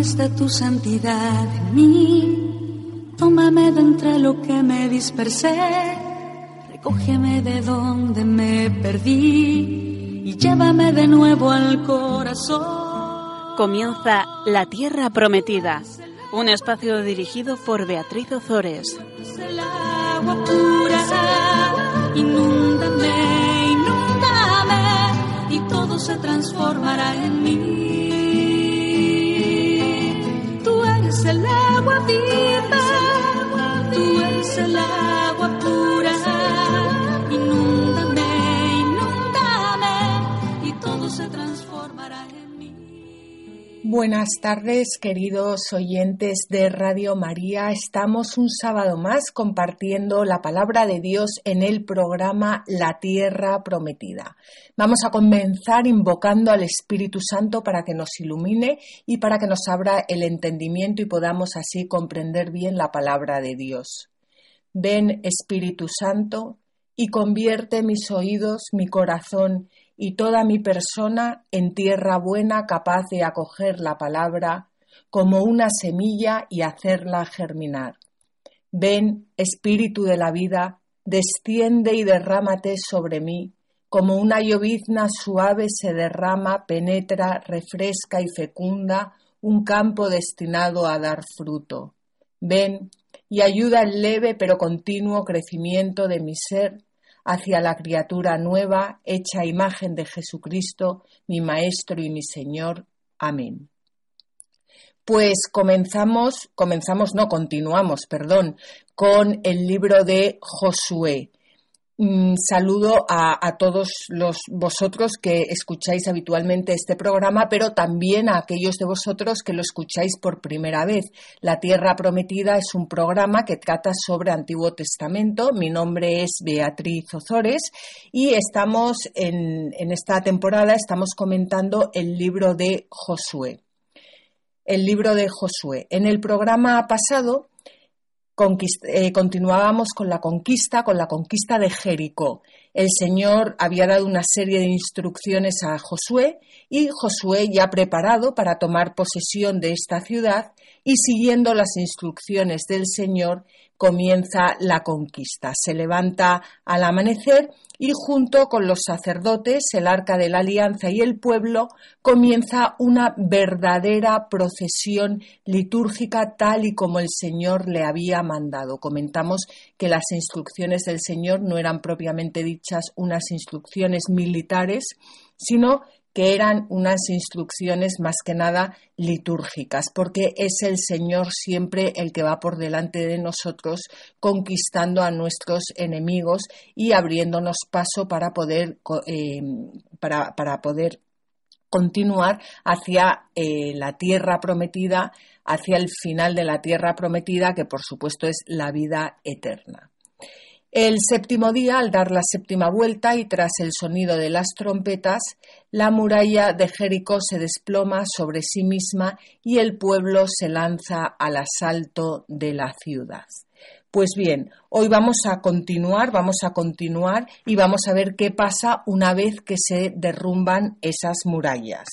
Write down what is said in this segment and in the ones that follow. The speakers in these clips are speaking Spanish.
manifiesta tu santidad en mí. Tómame de entre lo que me dispersé, recógeme de donde me perdí y llévame de nuevo al corazón. Comienza La Tierra Prometida, un espacio dirigido por Beatriz Ozores. El agua pura, inúndame, inúndame y todo se transformará en mí. Agua viva, tú Buenas tardes, queridos oyentes de Radio María. Estamos un sábado más compartiendo la palabra de Dios en el programa La Tierra Prometida. Vamos a comenzar invocando al Espíritu Santo para que nos ilumine y para que nos abra el entendimiento y podamos así comprender bien la palabra de Dios. Ven, Espíritu Santo, y convierte mis oídos, mi corazón y toda mi persona en tierra buena capaz de acoger la palabra como una semilla y hacerla germinar. Ven, Espíritu de la vida, desciende y derrámate sobre mí, como una llovizna suave se derrama, penetra, refresca y fecunda un campo destinado a dar fruto. Ven y ayuda el leve pero continuo crecimiento de mi ser hacia la criatura nueva, hecha imagen de Jesucristo, mi Maestro y mi Señor. Amén. Pues comenzamos, comenzamos, no, continuamos, perdón, con el libro de Josué. Mm, saludo a, todos los vosotros que escucháis habitualmente este programa, pero también a aquellos de vosotros que lo escucháis por primera vez. La Tierra Prometida es un programa que trata sobre Antiguo Testamento. Mi nombre es Beatriz Ozores y estamos en, en esta temporada estamos comentando el libro de Josué. El libro de Josué. En el programa pasado eh, continuábamos con la conquista, con la conquista de Jericó. El Señor había dado una serie de instrucciones a Josué y Josué ya preparado para tomar posesión de esta ciudad y siguiendo las instrucciones del Señor comienza la conquista. Se levanta al amanecer y junto con los sacerdotes, el arca de la alianza y el pueblo comienza una verdadera procesión litúrgica tal y como el Señor le había mandado. Comentamos que las instrucciones del Señor no eran propiamente dichas unas instrucciones militares, sino que eran unas instrucciones más que nada litúrgicas, porque es el Señor siempre el que va por delante de nosotros, conquistando a nuestros enemigos y abriéndonos paso para poder, eh, para, para poder continuar hacia eh, la tierra prometida, hacia el final de la tierra prometida, que por supuesto es la vida eterna. El séptimo día, al dar la séptima vuelta y tras el sonido de las trompetas, la muralla de Jericó se desploma sobre sí misma y el pueblo se lanza al asalto de la ciudad. Pues bien, hoy vamos a continuar, vamos a continuar y vamos a ver qué pasa una vez que se derrumban esas murallas.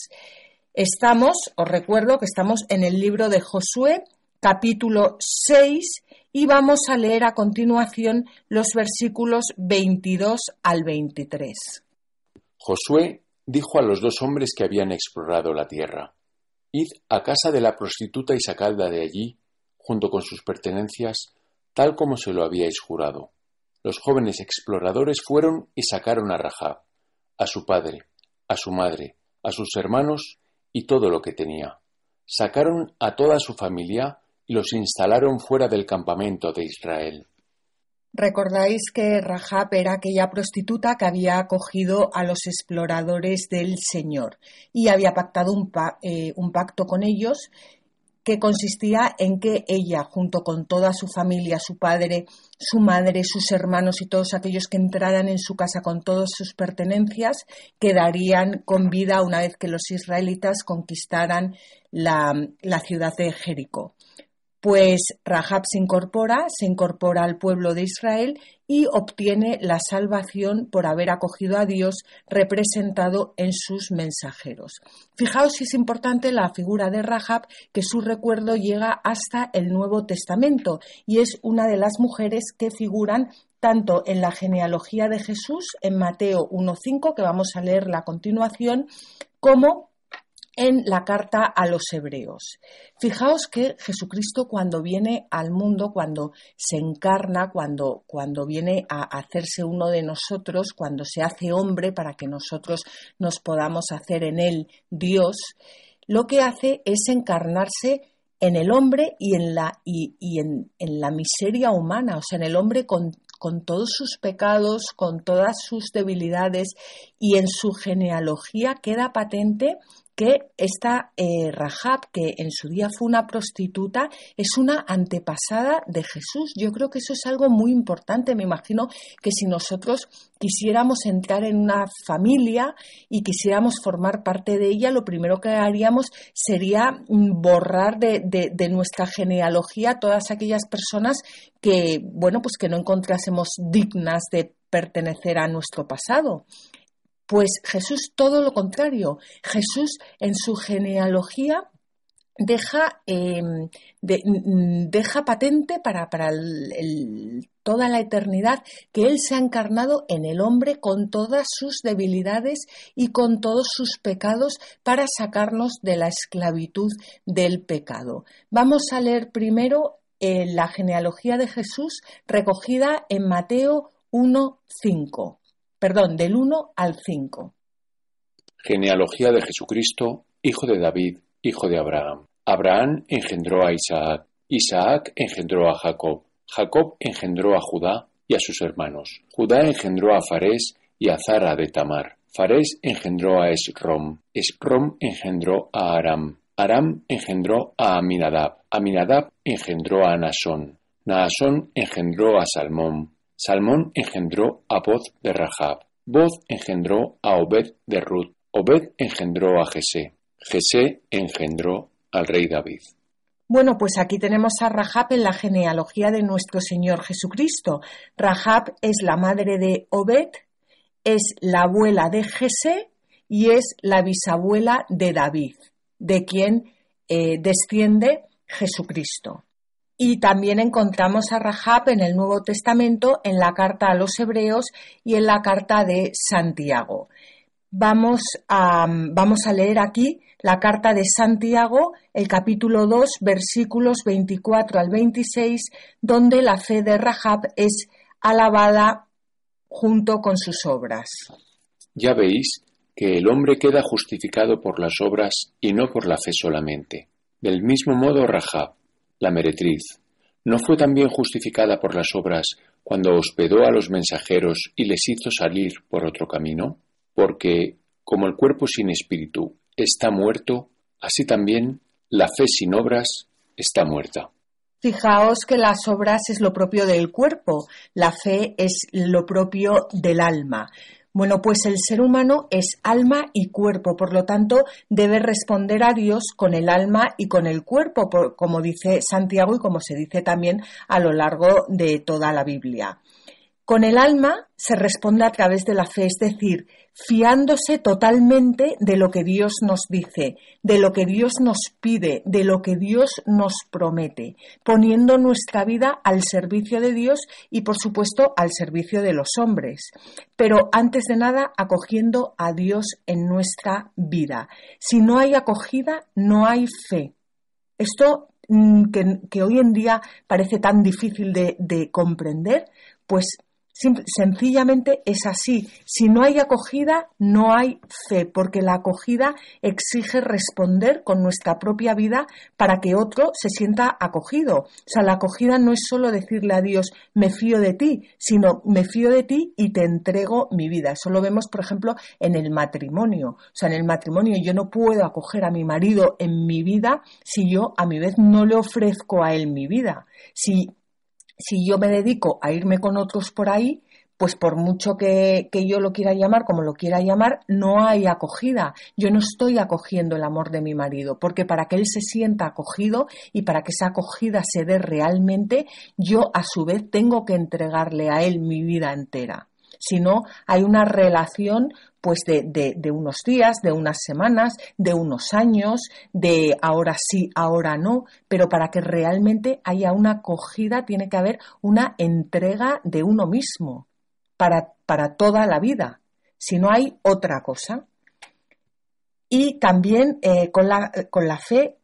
Estamos, os recuerdo que estamos en el libro de Josué, capítulo 6, y vamos a leer a continuación los versículos 22 al 23. Josué dijo a los dos hombres que habían explorado la tierra, Id a casa de la prostituta y sacadla de allí, junto con sus pertenencias, tal como se lo habíais jurado. Los jóvenes exploradores fueron y sacaron a Rahab, a su padre, a su madre, a sus hermanos y todo lo que tenía. Sacaron a toda su familia los instalaron fuera del campamento de Israel. Recordáis que Rahab era aquella prostituta que había acogido a los exploradores del Señor y había pactado un, eh, un pacto con ellos que consistía en que ella, junto con toda su familia, su padre, su madre, sus hermanos y todos aquellos que entraran en su casa con todas sus pertenencias, quedarían con vida una vez que los israelitas conquistaran la, la ciudad de Jericó. Pues Rahab se incorpora, se incorpora al pueblo de Israel y obtiene la salvación por haber acogido a Dios representado en sus mensajeros. Fijaos si es importante la figura de Rahab, que su recuerdo llega hasta el Nuevo Testamento y es una de las mujeres que figuran tanto en la genealogía de Jesús en Mateo 1.5, que vamos a leer la continuación, como en la carta a los hebreos. Fijaos que Jesucristo cuando viene al mundo, cuando se encarna, cuando, cuando viene a hacerse uno de nosotros, cuando se hace hombre para que nosotros nos podamos hacer en él Dios, lo que hace es encarnarse en el hombre y en la, y, en, en, la miseria humana, o sea, en el hombre con, con todos sus pecados, con todas sus debilidades, y en su genealogía queda patente que esta eh, Rahab, que en su día fue una prostituta, es una antepasada de Jesús. Yo creo que eso es algo muy importante. Me imagino que si nosotros quisiéramos entrar en una familia y quisiéramos formar parte de ella, lo primero que haríamos sería mm, borrar de, de nuestra genealogía todas aquellas personas que, bueno, pues que no encontrásemos dignas de pertenecer a nuestro pasado. Pues Jesús todo lo contrario. Jesús en su genealogía deja, em, deja patente para, toda la eternidad que Él se ha encarnado en el hombre con todas sus debilidades y con todos sus pecados para sacarnos de la esclavitud del pecado. Vamos a leer primero eh, la genealogía de Jesús recogida en Mateo 1.5 perdón, del 1 al 5. Genealogía de Jesucristo, hijo de David, hijo de Abraham. Abraham engendró a Isaac, Isaac engendró a Jacob, Jacob engendró a Judá y a sus hermanos. Judá engendró a Farés y a Zara de Tamar. Farés engendró a Esrom, Esrom engendró a Aram, Aram engendró a Aminadab, Aminadab engendró a Naasón, Naasón engendró a Salmón, Salmón engendró a Boz de Rahab, Boz engendró a Obed de Ruth, Obed engendró a Jesé, Jesé engendró al rey David. Bueno, pues aquí tenemos a Rahab en la genealogía de nuestro Señor Jesucristo. Rahab es la madre de Obed, es la abuela de Jesé y es la bisabuela de David, de quien eh, desciende Jesucristo. Y también encontramos a Rahab en el Nuevo Testamento, en la carta a los Hebreos y en la carta de Santiago. Vamos a, vamos a leer aquí la carta de Santiago, el capítulo 2, versículos 24 al 26, donde la fe de Rahab es alabada junto con sus obras. Ya veis que el hombre queda justificado por las obras y no por la fe solamente. Del mismo modo Rahab, la meretriz, ¿no fue también justificada por las obras cuando hospedó a los mensajeros y les hizo salir por otro camino? Porque, como el cuerpo sin espíritu está muerto, así también la fe sin obras está muerta. Fijaos que las obras es lo propio del cuerpo, la fe es lo propio del alma. Bueno, pues el ser humano es alma y cuerpo, por lo tanto debe responder a Dios con el alma y con el cuerpo, como dice Santiago y como se dice también a lo largo de toda la Biblia. Con el alma se responde a través de la fe, es decir, fiándose totalmente de lo que Dios nos dice, de lo que Dios nos pide, de lo que Dios nos promete, poniendo nuestra vida al servicio de Dios y, por supuesto, al servicio de los hombres. Pero, antes de nada, acogiendo a Dios en nuestra vida. Si no hay acogida, no hay fe. Esto mm, que, hoy en día parece tan difícil de, de comprender, pues sencillamente es así. Si no hay acogida, no hay fe, porque la acogida exige responder con nuestra propia vida para que otro se sienta acogido. O sea, la acogida no es solo decirle a Dios, me fío de ti, sino me fío de ti y te entrego mi vida. Eso lo vemos, por ejemplo, en el matrimonio. O sea, en el matrimonio yo no puedo acoger a mi marido en mi vida si yo a mi vez no le ofrezco a él mi vida. Si si yo me dedico a irme con otros por ahí, pues por mucho que, yo lo quiera llamar como lo quiera llamar, no hay acogida. Yo no estoy acogiendo el amor de mi marido, porque para que él se sienta acogido y para que esa acogida se dé realmente, yo a su vez tengo que entregarle a él mi vida entera. Si no, hay una relación pues de, de, de, unos días, de unas semanas, de unos años, de ahora sí, ahora no, pero para que realmente haya una acogida tiene que haber una entrega de uno mismo para, para toda la vida, si no hay otra cosa. Y también eh, con, la, con la fe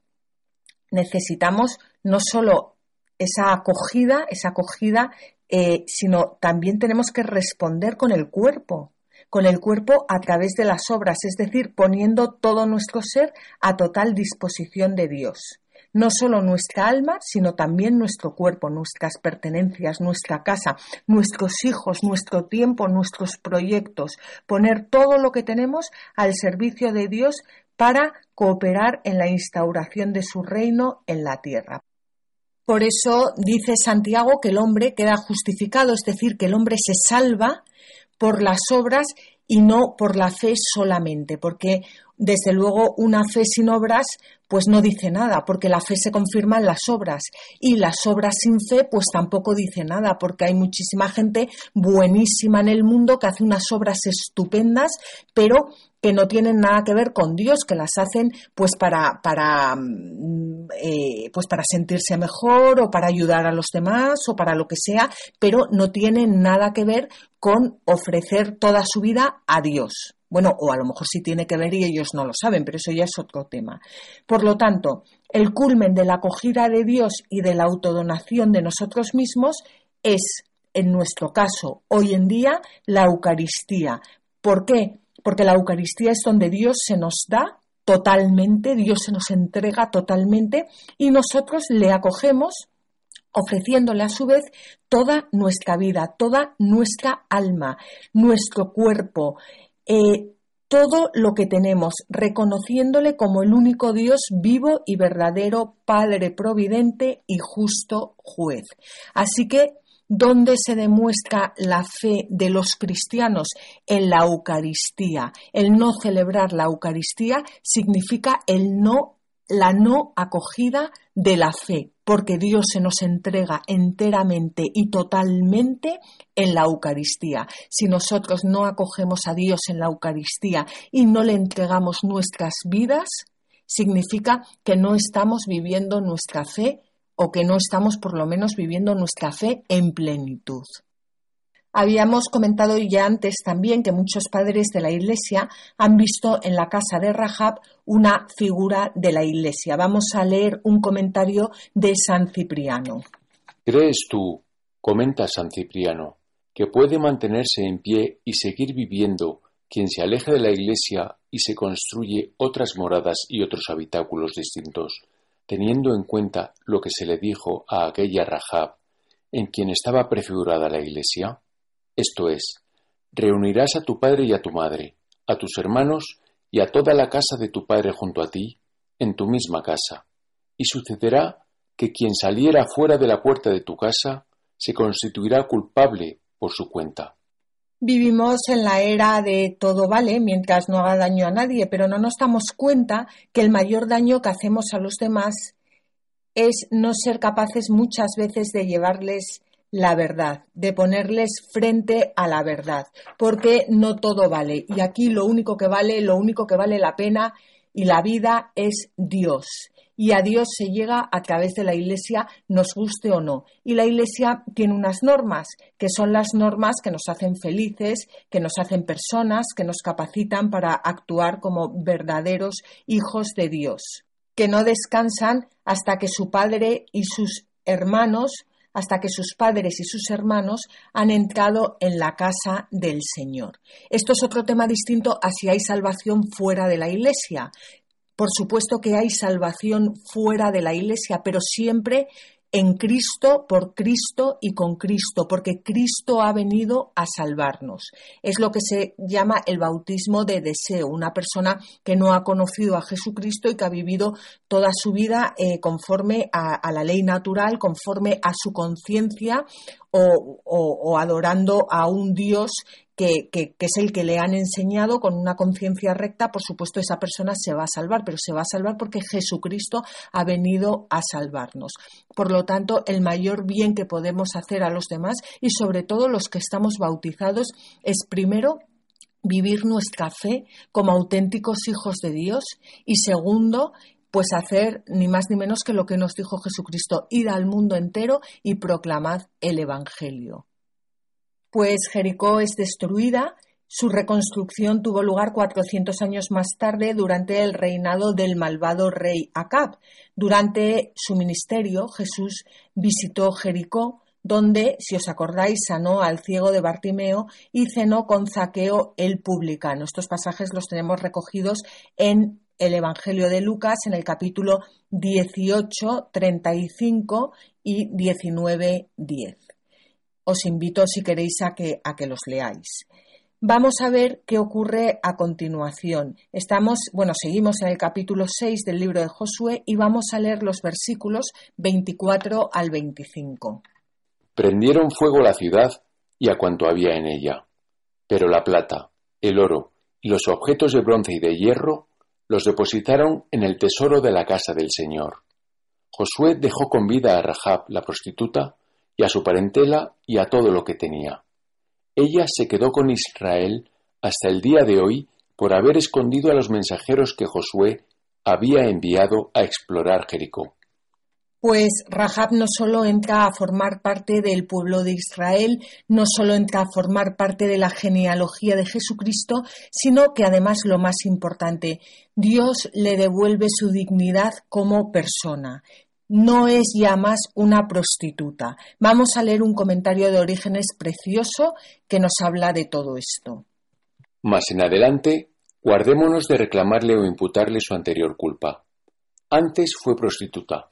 necesitamos no solo esa acogida, esa acogida, eh, sino también tenemos que responder con el cuerpo, con el cuerpo a través de las obras, es decir, poniendo todo nuestro ser a total disposición de Dios no solo nuestra alma, sino también nuestro cuerpo, nuestras pertenencias, nuestra casa, nuestros hijos, nuestro tiempo, nuestros proyectos, poner todo lo que tenemos al servicio de Dios para cooperar en la instauración de su reino en la tierra. Por eso dice Santiago que el hombre queda justificado, es decir, que el hombre se salva por las obras y no por la fe solamente, porque desde luego una fe sin obras pues no dice nada, porque la fe se confirma en las obras y las obras sin fe pues tampoco dice nada, porque hay muchísima gente buenísima en el mundo que hace unas obras estupendas, pero que no tienen nada que ver con Dios, que las hacen pues para, para, mm, eh, pues para sentirse mejor o para ayudar a los demás o para lo que sea, pero no tienen nada que ver con ofrecer toda su vida a Dios. Bueno, o a lo mejor sí tiene que ver y ellos no lo saben, pero eso ya es otro tema. Por lo tanto, el culmen de la acogida de Dios y de la autodonación de nosotros mismos es, en nuestro caso, hoy en día, la Eucaristía. ¿Por qué? Porque la Eucaristía es donde Dios se nos da totalmente, Dios se nos entrega totalmente y nosotros le acogemos ofreciéndole a su vez toda nuestra vida, toda nuestra alma, nuestro cuerpo, eh, todo lo que tenemos, reconociéndole como el único Dios vivo y verdadero, Padre providente y justo juez. Así que ¿Dónde se demuestra la fe de los cristianos? En la Eucaristía. El no celebrar la Eucaristía significa el no, la no acogida de la fe, porque Dios se nos entrega enteramente y totalmente en la Eucaristía. Si nosotros no acogemos a Dios en la Eucaristía y no le entregamos nuestras vidas, significa que no estamos viviendo nuestra fe o que no estamos por lo menos viviendo nuestra fe en plenitud. Habíamos comentado ya antes también que muchos padres de la Iglesia han visto en la casa de Rahab una figura de la Iglesia. Vamos a leer un comentario de San Cipriano. ¿Crees tú, comenta San Cipriano, que puede mantenerse en pie y seguir viviendo quien se aleja de la Iglesia y se construye otras moradas y otros habitáculos distintos, teniendo en cuenta lo que se le dijo a aquella Rahab, en quien estaba prefigurada la iglesia? Esto es, reunirás a tu padre y a tu madre, a tus hermanos y a toda la casa de tu padre junto a ti, en tu misma casa, y sucederá que quien saliera fuera de la puerta de tu casa se constituirá culpable por su cuenta. Vivimos en la era de todo vale mientras no haga daño a nadie, pero no nos damos cuenta que el mayor daño que hacemos a los demás es no ser capaces muchas veces de llevarles la verdad, de ponerles frente a la verdad, porque no todo vale. Y aquí lo único que vale, lo único que vale la pena y la vida es Dios y a Dios se llega a través de la Iglesia, nos guste o no. Y la Iglesia tiene unas normas, que son las normas que nos hacen felices, que nos hacen personas, que nos capacitan para actuar como verdaderos hijos de Dios, que no descansan hasta que su padre y sus hermanos hasta que sus padres y sus hermanos han entrado en la casa del Señor. Esto es otro tema distinto a si hay salvación fuera de la Iglesia. Por supuesto que hay salvación fuera de la Iglesia, pero siempre en Cristo, por Cristo y con Cristo, porque Cristo ha venido a salvarnos. Es lo que se llama el bautismo de deseo, una persona que no ha conocido a Jesucristo y que ha vivido toda su vida eh, conforme a, a la ley natural, conforme a su conciencia o, adorando a un Dios que, es el que le han enseñado con una conciencia recta, por supuesto esa persona se va a salvar, pero se va a salvar porque Jesucristo ha venido a salvarnos. Por lo tanto, el mayor bien que podemos hacer a los demás y sobre todo los que estamos bautizados es primero vivir nuestra fe como auténticos hijos de Dios y segundo, pues hacer ni más ni menos que lo que nos dijo Jesucristo, ir al mundo entero y proclamad el Evangelio. Pues Jericó es destruida, su reconstrucción tuvo lugar 400 años más tarde durante el reinado del malvado rey Acab. Durante su ministerio, Jesús visitó Jericó, donde, si os acordáis, sanó al ciego de Bartimeo y cenó con Zaqueo el publicano. Estos pasajes los tenemos recogidos en el Evangelio de Lucas en el capítulo 18, 35 y 19, 10. Os invito, si queréis, a que, a que los leáis. Vamos a ver qué ocurre a continuación. Estamos, bueno, seguimos en el capítulo 6 del libro de Josué y vamos a leer los versículos 24 al 25. Prendieron fuego la ciudad y a cuanto había en ella. Pero la plata, el oro y los objetos de bronce y de hierro los depositaron en el tesoro de la casa del Señor. Josué dejó con vida a Rahab la prostituta y a su parentela y a todo lo que tenía. Ella se quedó con Israel hasta el día de hoy por haber escondido a los mensajeros que Josué había enviado a explorar Jericó pues Rahab no solo entra a formar parte del pueblo de Israel, no solo entra a formar parte de la genealogía de Jesucristo, sino que además lo más importante, Dios le devuelve su dignidad como persona. No es ya más una prostituta. Vamos a leer un comentario de Orígenes precioso que nos habla de todo esto. Más en adelante, guardémonos de reclamarle o imputarle su anterior culpa. Antes fue prostituta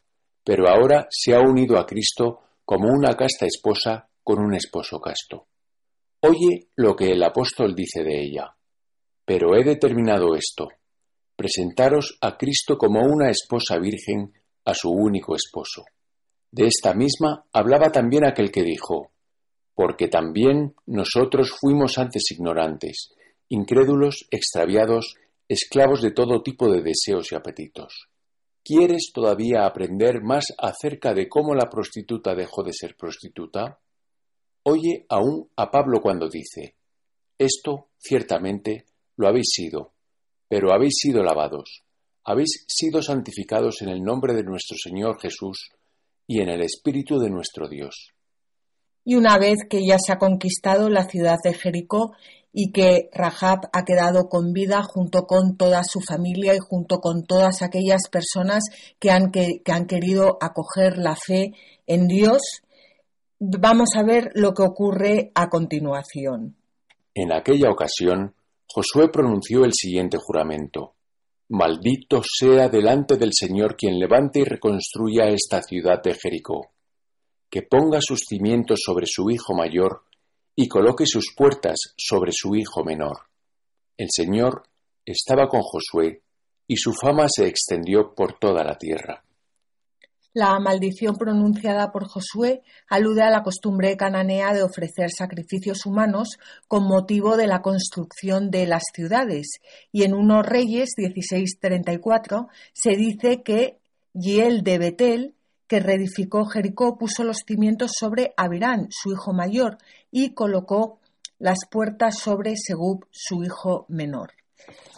pero ahora se ha unido a Cristo como una casta esposa con un esposo casto. Oye lo que el apóstol dice de ella. Pero he determinado esto, presentaros a Cristo como una esposa virgen a su único esposo. De esta misma hablaba también aquel que dijo, porque también nosotros fuimos antes ignorantes, incrédulos, extraviados, esclavos de todo tipo de deseos y apetitos. ¿Quieres todavía aprender más acerca de cómo la prostituta dejó de ser prostituta? Oye aún a Pablo cuando dice, esto ciertamente lo habéis sido, pero habéis sido lavados, habéis sido santificados en el nombre de nuestro Señor Jesús y en el Espíritu de nuestro Dios. Y una vez que ya se ha conquistado la ciudad de Jericó y que Rahab ha quedado con vida junto con toda su familia y junto con todas aquellas personas que han, que, han querido acoger la fe en Dios. Vamos a ver lo que ocurre a continuación. En aquella ocasión, Josué pronunció el siguiente juramento. Maldito sea delante del Señor quien levante y reconstruya esta ciudad de Jericó, que ponga sus cimientos sobre su hijo mayor y coloque sus puertas sobre su hijo menor. El Señor estaba con Josué y su fama se extendió por toda la tierra. La maldición pronunciada por Josué alude a la costumbre cananea de ofrecer sacrificios humanos con motivo de la construcción de las ciudades, y en unos Reyes 1634 se dice que Giel de Betel que reedificó Jericó, puso los cimientos sobre Abirán, su hijo mayor, y colocó las puertas sobre Segub, su hijo menor.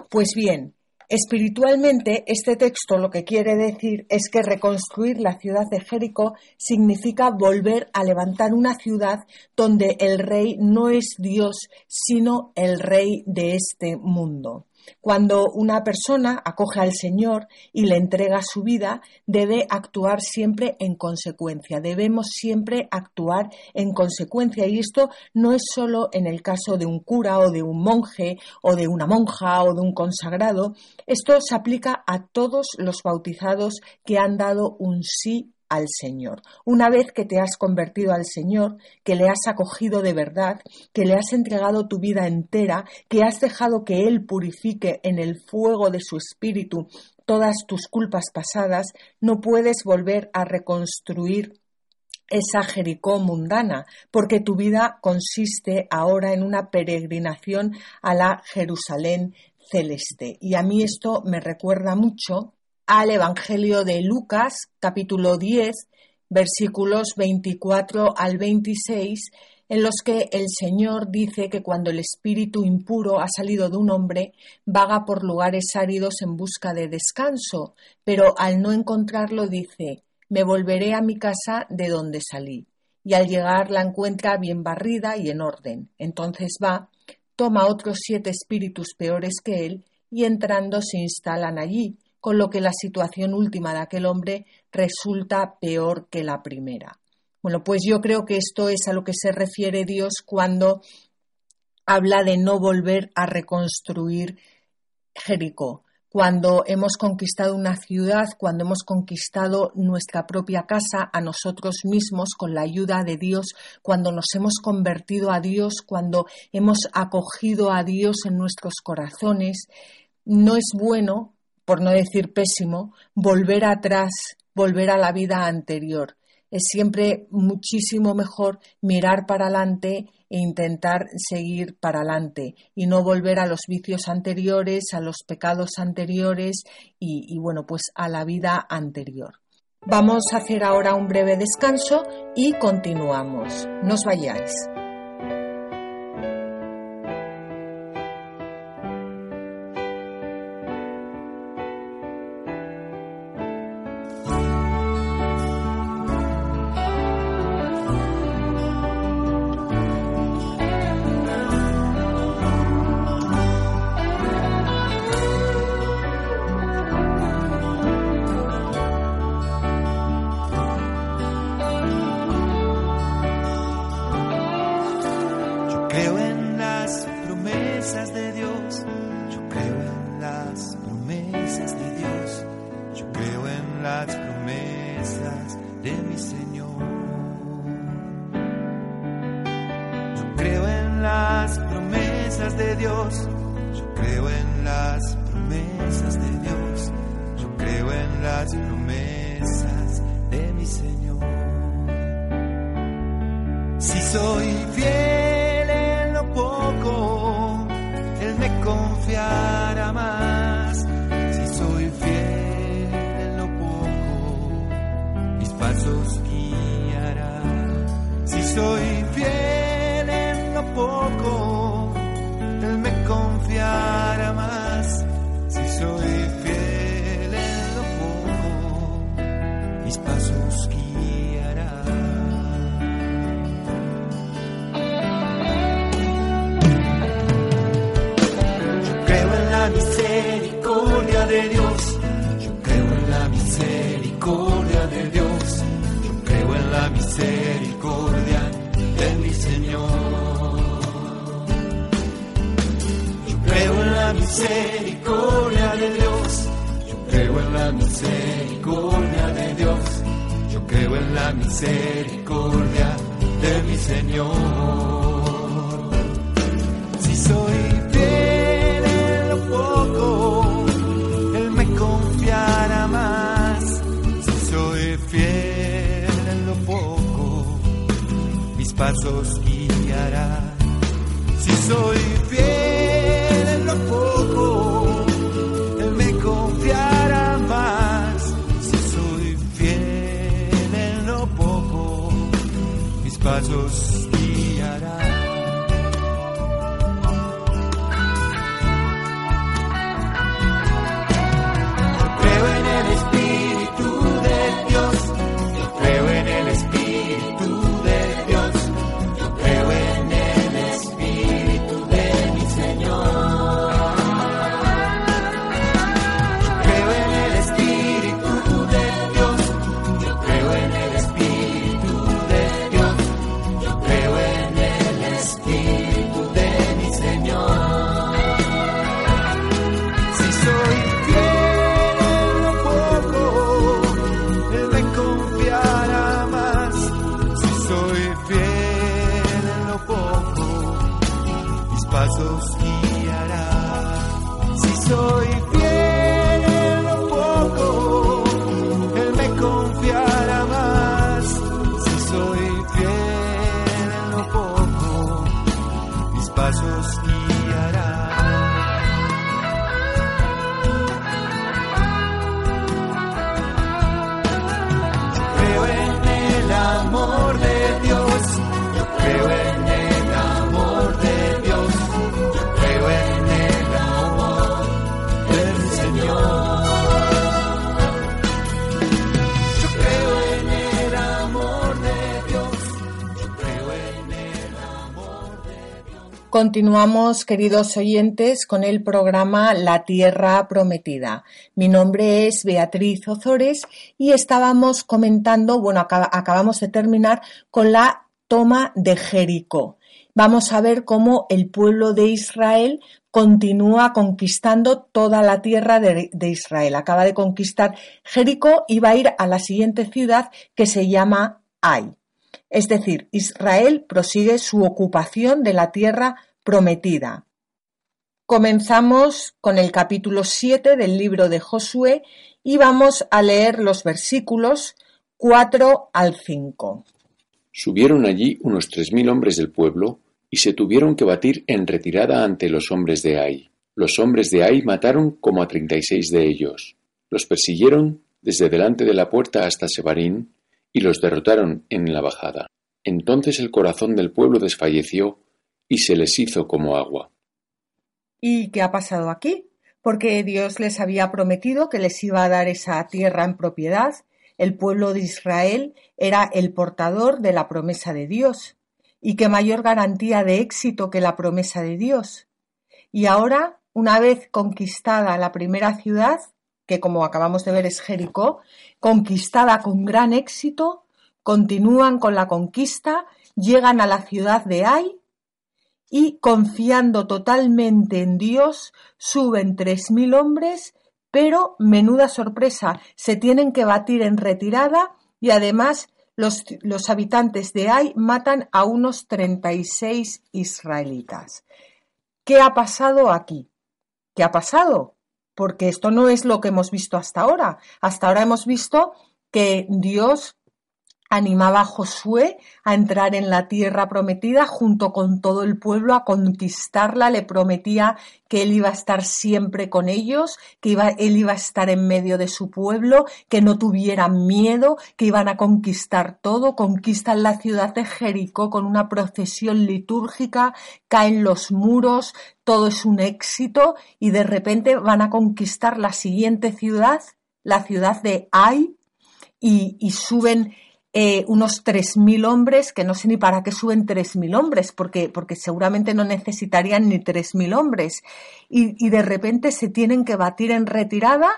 Pues bien, espiritualmente este texto lo que quiere decir es que reconstruir la ciudad de Jericó significa volver a levantar una ciudad donde el rey no es Dios, sino el rey de este mundo. Cuando una persona acoge al Señor y le entrega su vida, debe actuar siempre en consecuencia. Debemos siempre actuar en consecuencia. Y esto no es solo en el caso de un cura o de un monje o de una monja o de un consagrado. Esto se aplica a todos los bautizados que han dado un sí al Señor. Una vez que te has convertido al Señor, que le has acogido de verdad, que le has entregado tu vida entera, que has dejado que Él purifique en el fuego de su espíritu todas tus culpas pasadas, no puedes volver a reconstruir esa Jericó mundana, porque tu vida consiste ahora en una peregrinación a la Jerusalén celeste. Y a mí esto me recuerda mucho al Evangelio de Lucas, capítulo 10, versículos 24 al 26, en los que el Señor dice que cuando el espíritu impuro ha salido de un hombre, vaga por lugares áridos en busca de descanso, pero al no encontrarlo dice, me volveré a mi casa de donde salí. Y al llegar la encuentra bien barrida y en orden. Entonces va, toma otros siete espíritus peores que él, y entrando se instalan allí, con lo que la situación última de aquel hombre resulta peor que la primera. Bueno, pues yo creo que esto es a lo que se refiere Dios cuando habla de no volver a reconstruir Jericó. Cuando hemos conquistado una ciudad, cuando hemos conquistado nuestra propia casa a nosotros mismos con la ayuda de Dios, cuando nos hemos convertido a Dios, cuando hemos acogido a Dios en nuestros corazones, no es bueno, por no decir pésimo, volver atrás, volver a la vida anterior es siempre muchísimo mejor mirar para adelante e intentar seguir para adelante y no volver a los vicios anteriores, a los pecados anteriores y, bueno, pues a la vida anterior. Vamos a hacer ahora un breve descanso y continuamos. No os vayáis. de Dios. Yo creo en las promesas de Dios. Yo creo en las promesas de mi Señor. Si soy fiel en lo poco, Él me confiará más. Si soy fiel en lo poco, mis pasos guiará. Si soy misericordia de Dios. Yo creo en la misericordia de Dios. Yo creo en la misericordia de mi Señor. Si soy fiel en lo poco, Él me confiará más. Si soy fiel en lo poco, mis pasos guiará. Si soy fiel Jesus. Continuamos, queridos oyentes, con el programa La Tierra Prometida. Mi nombre es Beatriz Ozores y estábamos comentando, bueno, acabamos de terminar con la toma de Jericó. Vamos a ver cómo el pueblo de Israel continúa conquistando toda la tierra de, Israel. Acaba de conquistar Jericó y va a ir a la siguiente ciudad que se llama Ai. Es decir, Israel prosigue su ocupación de la tierra prometida. Comenzamos con el capítulo 7 del libro de Josué y vamos a leer los versículos 4 al 5. Subieron allí unos tres mil hombres del pueblo y se tuvieron que batir en retirada ante los hombres de Ai. Los hombres de Ai mataron como a treinta y seis de ellos. Los persiguieron desde delante de la puerta hasta Sebarín y los derrotaron en la bajada. Entonces el corazón del pueblo desfalleció y se les hizo como agua. ¿Y qué ha pasado aquí? Porque Dios les había prometido que les iba a dar esa tierra en propiedad. El pueblo de Israel era el portador de la promesa de Dios. ¿Y qué mayor garantía de éxito que la promesa de Dios? Y ahora, una vez conquistada la primera ciudad, que como acabamos de ver es Jericó, conquistada con gran éxito, continúan con la conquista, llegan a la ciudad de Ai y, confiando totalmente en Dios, suben tres mil hombres, pero, menuda sorpresa, se tienen que batir en retirada y además los, los habitantes de Ai matan a unos treinta y seis israelitas. ¿Qué ha pasado aquí? ¿Qué ha pasado? Porque esto no es lo que hemos visto hasta ahora. Hasta ahora hemos visto que Dios animaba a Josué a entrar en la tierra prometida junto con todo el pueblo a conquistarla, le prometía que él iba a estar siempre con ellos, que iba, él iba a estar en medio de su pueblo, que no tuvieran miedo, que iban a conquistar todo, conquistan la ciudad de Jericó con una procesión litúrgica, caen los muros, todo es un éxito y de repente van a conquistar la siguiente ciudad, la ciudad de Ai, y, y suben eh, unos 3.000 hombres, que no sé ni para qué suben 3.000 hombres, porque, porque seguramente no necesitarían ni 3.000 hombres. Y, y de repente se tienen que batir en retirada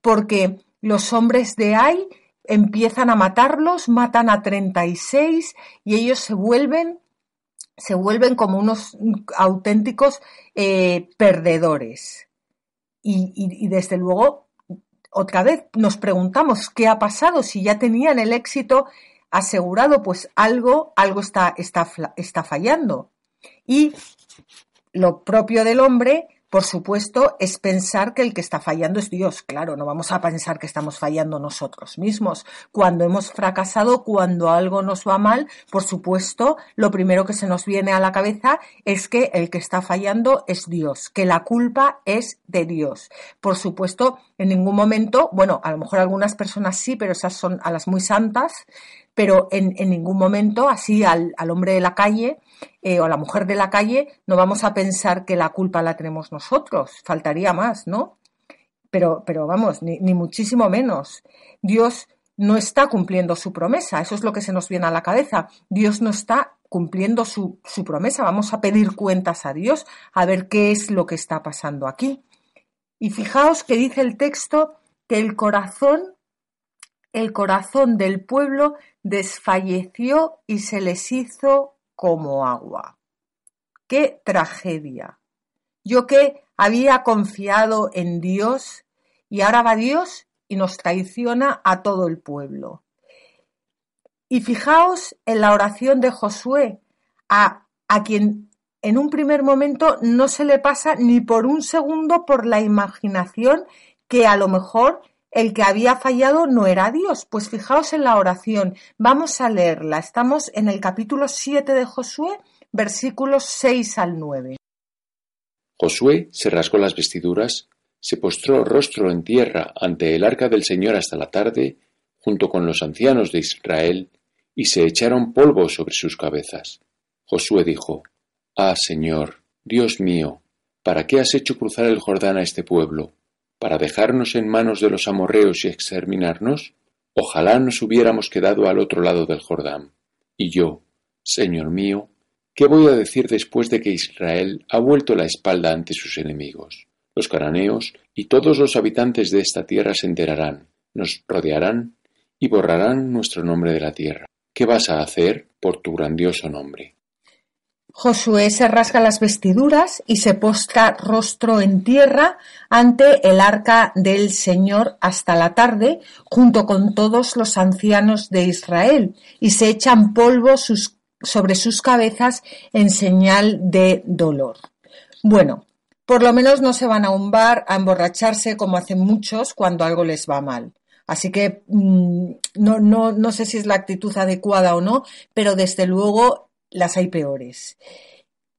porque los hombres de Ai empiezan a matarlos, matan a 36 y ellos se vuelven se vuelven como unos auténticos eh, perdedores. Y, y, y, desde luego otra vez nos preguntamos qué ha pasado si ya tenían el éxito asegurado, pues algo, algo está, está, está fallando. Y lo propio del hombre por supuesto, es pensar que el que está fallando es Dios. Claro, no vamos a pensar que estamos fallando nosotros mismos. Cuando hemos fracasado, cuando algo nos va mal, por supuesto, lo primero que se nos viene a la cabeza es que el que está fallando es Dios, que la culpa es de Dios. Por supuesto, en ningún momento, bueno, a lo mejor algunas personas sí, pero esas son a las muy santas, pero en, ningún momento así al hombre de la calle eh, o la mujer de la calle, no vamos a pensar que la culpa la tenemos nosotros, faltaría más, ¿no? Pero, pero vamos, ni, ni muchísimo menos. Dios no está cumpliendo su promesa, eso es lo que se nos viene a la cabeza. Dios no está cumpliendo su, su promesa, vamos a pedir cuentas a Dios a ver qué es lo que está pasando aquí. Y fijaos que dice el texto que el corazón, el corazón del pueblo desfalleció y se les hizo como agua. ¡Qué tragedia! Yo que había confiado en Dios y ahora va Dios y nos traiciona a todo el pueblo. Y fijaos en la oración de Josué, a, a quien en un primer momento no se le pasa ni por un segundo por la imaginación que a lo mejor el que había fallado no era Dios. Pues fijaos en la oración, vamos a leerla. Estamos en el capítulo 7 de Josué, versículos 6 al 9. Josué se rasgó las vestiduras, se postró rostro en tierra ante el arca del Señor hasta la tarde, junto con los ancianos de Israel, y se echaron polvo sobre sus cabezas. Josué dijo, Ah, Señor, Dios mío, ¿para qué has hecho cruzar el Jordán a este pueblo? Para dejarnos en manos de los amorreos y exterminarnos? Ojalá nos hubiéramos quedado al otro lado del Jordán. Y yo, Señor mío, ¿Qué voy a decir después de que Israel ha vuelto la espalda ante sus enemigos? Los cananeos y todos los habitantes de esta tierra se enterarán, nos rodearán y borrarán nuestro nombre de la tierra. ¿Qué vas a hacer por tu grandioso nombre? Josué se rasga las vestiduras y se postra rostro en tierra ante el arca del Señor hasta la tarde, junto con todos los ancianos de Israel, y se echan polvo sobre sus cabezas en señal de dolor. Bueno, por lo menos no se van a un bar a emborracharse como hacen muchos cuando algo les va mal. Así que mm, no, no, no sé si es la actitud adecuada o no, pero desde luego las hay peores.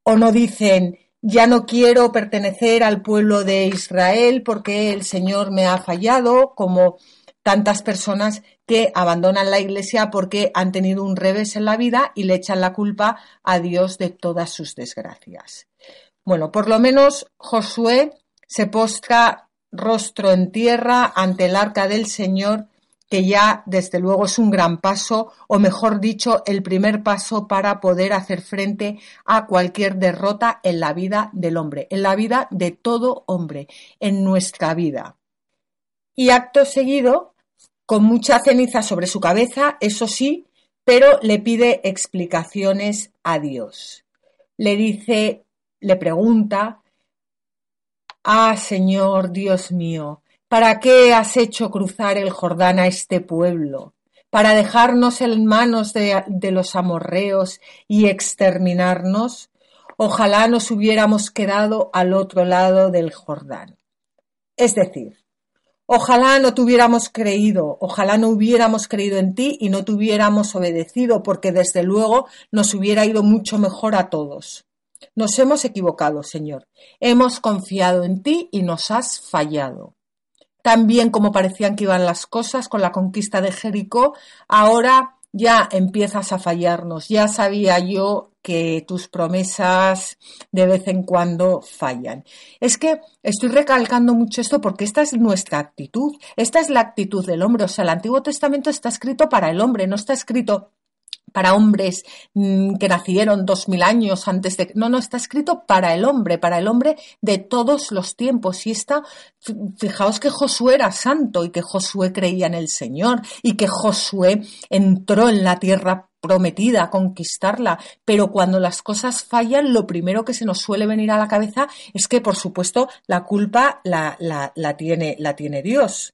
O no dicen, ya no quiero pertenecer al pueblo de Israel porque el Señor me ha fallado, como tantas personas que abandonan la iglesia porque han tenido un revés en la vida y le echan la culpa a Dios de todas sus desgracias. Bueno, por lo menos Josué se postra rostro en tierra ante el arca del Señor que ya desde luego es un gran paso, o mejor dicho, el primer paso para poder hacer frente a cualquier derrota en la vida del hombre, en la vida de todo hombre, en nuestra vida. Y acto seguido, con mucha ceniza sobre su cabeza, eso sí, pero le pide explicaciones a Dios. Le dice, le pregunta, Ah, Señor Dios mío, ¿Para qué has hecho cruzar el Jordán a este pueblo? ¿Para dejarnos en manos de, los amorreos y exterminarnos? Ojalá nos hubiéramos quedado al otro lado del Jordán. Es decir, Ojalá no te hubiéramos creído, ojalá no hubiéramos creído en ti y no te hubiéramos obedecido, porque desde luego nos hubiera ido mucho mejor a todos. Nos hemos equivocado, Señor. Hemos confiado en ti y nos has fallado tan bien como parecían que iban las cosas con la conquista de Jericó, ahora ya empiezas a fallarnos. Ya sabía yo que tus promesas de vez en cuando fallan. Es que estoy recalcando mucho esto porque esta es nuestra actitud, esta es la actitud del hombre. O sea, el Antiguo Testamento está escrito para el hombre, no está escrito para hombres mm, que nacieron dos mil años antes de... No, no, está escrito para el hombre, para el hombre de todos los tiempos. Y está, fijaos que Josué era santo y que Josué creía en el Señor y que Josué entró en la tierra prometida a conquistarla, pero cuando las cosas fallan, lo primero que se nos suele venir a la cabeza es que, por supuesto, la culpa la, la, la tiene, la tiene Dios.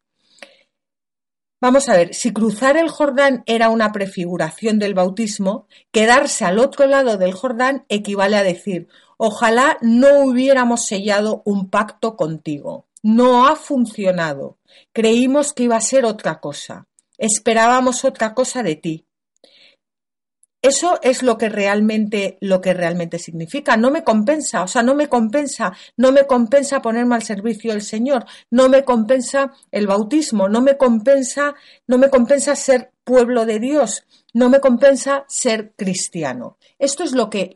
Vamos a ver, si cruzar el Jordán era una prefiguración del bautismo, quedarse al otro lado del Jordán equivale a decir, ojalá no hubiéramos sellado un pacto contigo. No ha funcionado. Creímos que iba a ser otra cosa. Esperábamos otra cosa de ti. Eso es lo que realmente, lo que realmente significa. No me compensa, o sea, no me compensa, no me compensa ponerme al servicio del Señor, no me compensa el bautismo, no me compensa, no me compensa ser pueblo de Dios, no me compensa ser cristiano. Esto es lo que,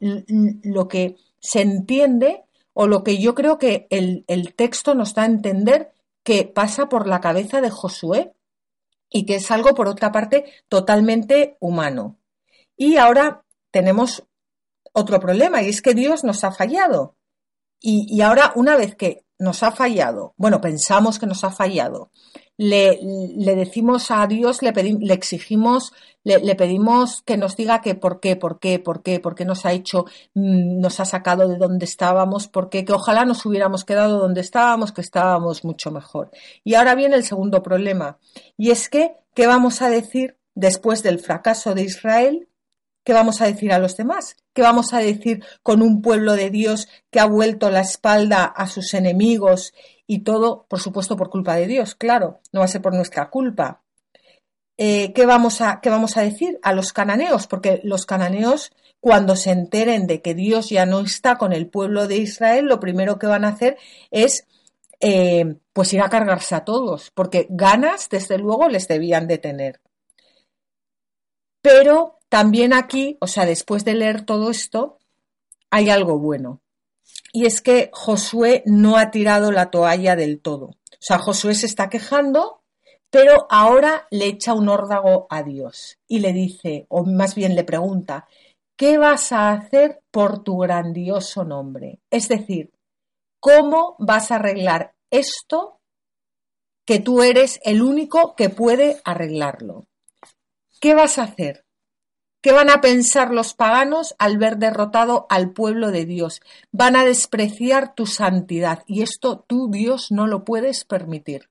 lo que se entiende o lo que yo creo que el, el texto nos da a entender que pasa por la cabeza de Josué y que es algo, por otra parte, totalmente humano. Y ahora tenemos otro problema y es que Dios nos ha fallado. Y, ahora, una vez que nos ha fallado, bueno, pensamos que nos ha fallado, le, le decimos a Dios, le, le exigimos, le, pedimos que nos diga que por qué, por qué, por qué, por qué nos ha hecho, mm, nos ha sacado de donde estábamos, por qué, que ojalá nos hubiéramos quedado donde estábamos, que estábamos mucho mejor. Y ahora viene el segundo problema, y es que, ¿qué vamos a decir después del fracaso de Israel? ¿Qué vamos a decir a los demás? ¿Qué vamos a decir con un pueblo de Dios que ha vuelto la espalda a sus enemigos y todo, por supuesto, por culpa de Dios? Claro, no va a ser por nuestra culpa. Eh, ¿qué, vamos a, ¿Qué vamos a decir a los cananeos? Porque los cananeos, cuando se enteren de que Dios ya no está con el pueblo de Israel, lo primero que van a hacer es eh, pues ir a cargarse a todos, porque ganas, desde luego, les debían de tener. Pero también aquí, o sea, después de leer todo esto, hay algo bueno. Y es que Josué no ha tirado la toalla del todo. O sea, Josué se está quejando, pero ahora le echa un órdago a Dios y le dice, o más bien le pregunta, ¿qué vas a hacer por tu grandioso nombre? Es decir, ¿cómo vas a arreglar esto que tú eres el único que puede arreglarlo? ¿Qué vas a hacer? ¿Qué van a pensar los paganos al ver derrotado al pueblo de Dios? Van a despreciar tu santidad y esto tú, Dios, no lo puedes permitir.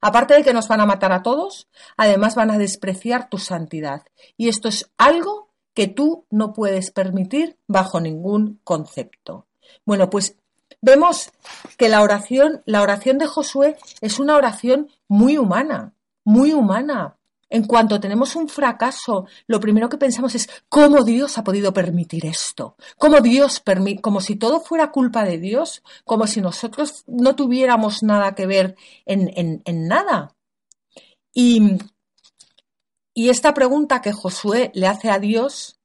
Aparte de que nos van a matar a todos, además van a despreciar tu santidad. Y esto es algo que tú no puedes permitir bajo ningún concepto. Bueno, pues vemos que la oración, la oración de Josué es una oración muy humana, muy humana, en cuanto tenemos un fracaso, lo primero que pensamos es cómo Dios ha podido permitir esto, cómo Dios como si todo fuera culpa de Dios, como si nosotros no tuviéramos nada que ver en, nada. Y, y esta pregunta que Josué le hace a Dios